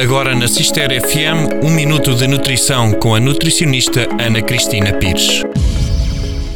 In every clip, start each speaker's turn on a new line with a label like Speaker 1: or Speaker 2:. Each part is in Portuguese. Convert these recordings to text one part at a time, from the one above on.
Speaker 1: Agora na Cister FM, um minuto de nutrição com a nutricionista Ana Cristina Pires.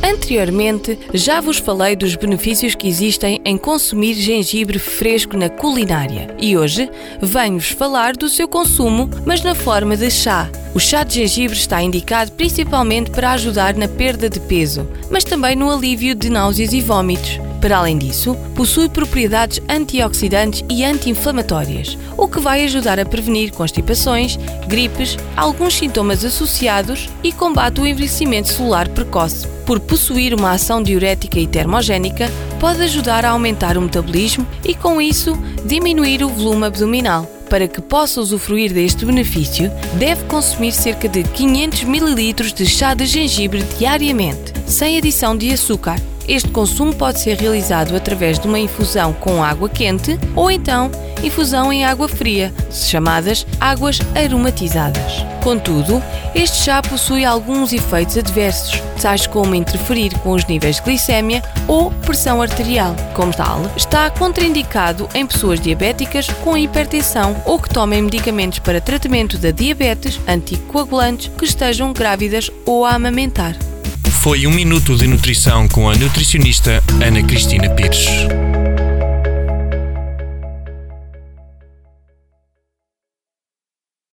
Speaker 2: Anteriormente, já vos falei dos benefícios que existem em consumir gengibre fresco na culinária e hoje venho-vos falar do seu consumo, mas na forma de chá. O chá de gengibre está indicado principalmente para ajudar na perda de peso, mas também no alívio de náuseas e vômitos. Para além disso, possui propriedades antioxidantes e anti-inflamatórias, o que vai ajudar a prevenir constipações, gripes, alguns sintomas associados e combate o envelhecimento celular precoce. Por possuir uma ação diurética e termogénica, pode ajudar a aumentar o metabolismo e, com isso, diminuir o volume abdominal. Para que possa usufruir deste benefício, deve consumir cerca de 500 ml de chá de gengibre diariamente, sem adição de açúcar este consumo pode ser realizado através de uma infusão com água quente ou então infusão em água fria, chamadas águas aromatizadas. Contudo, este chá possui alguns efeitos adversos, tais como interferir com os níveis de glicémia ou pressão arterial. Como tal, está contraindicado em pessoas diabéticas com hipertensão ou que tomem medicamentos para tratamento da diabetes, anticoagulantes, que estejam grávidas ou a amamentar.
Speaker 1: Foi um minuto de nutrição com a nutricionista Ana Cristina Pires.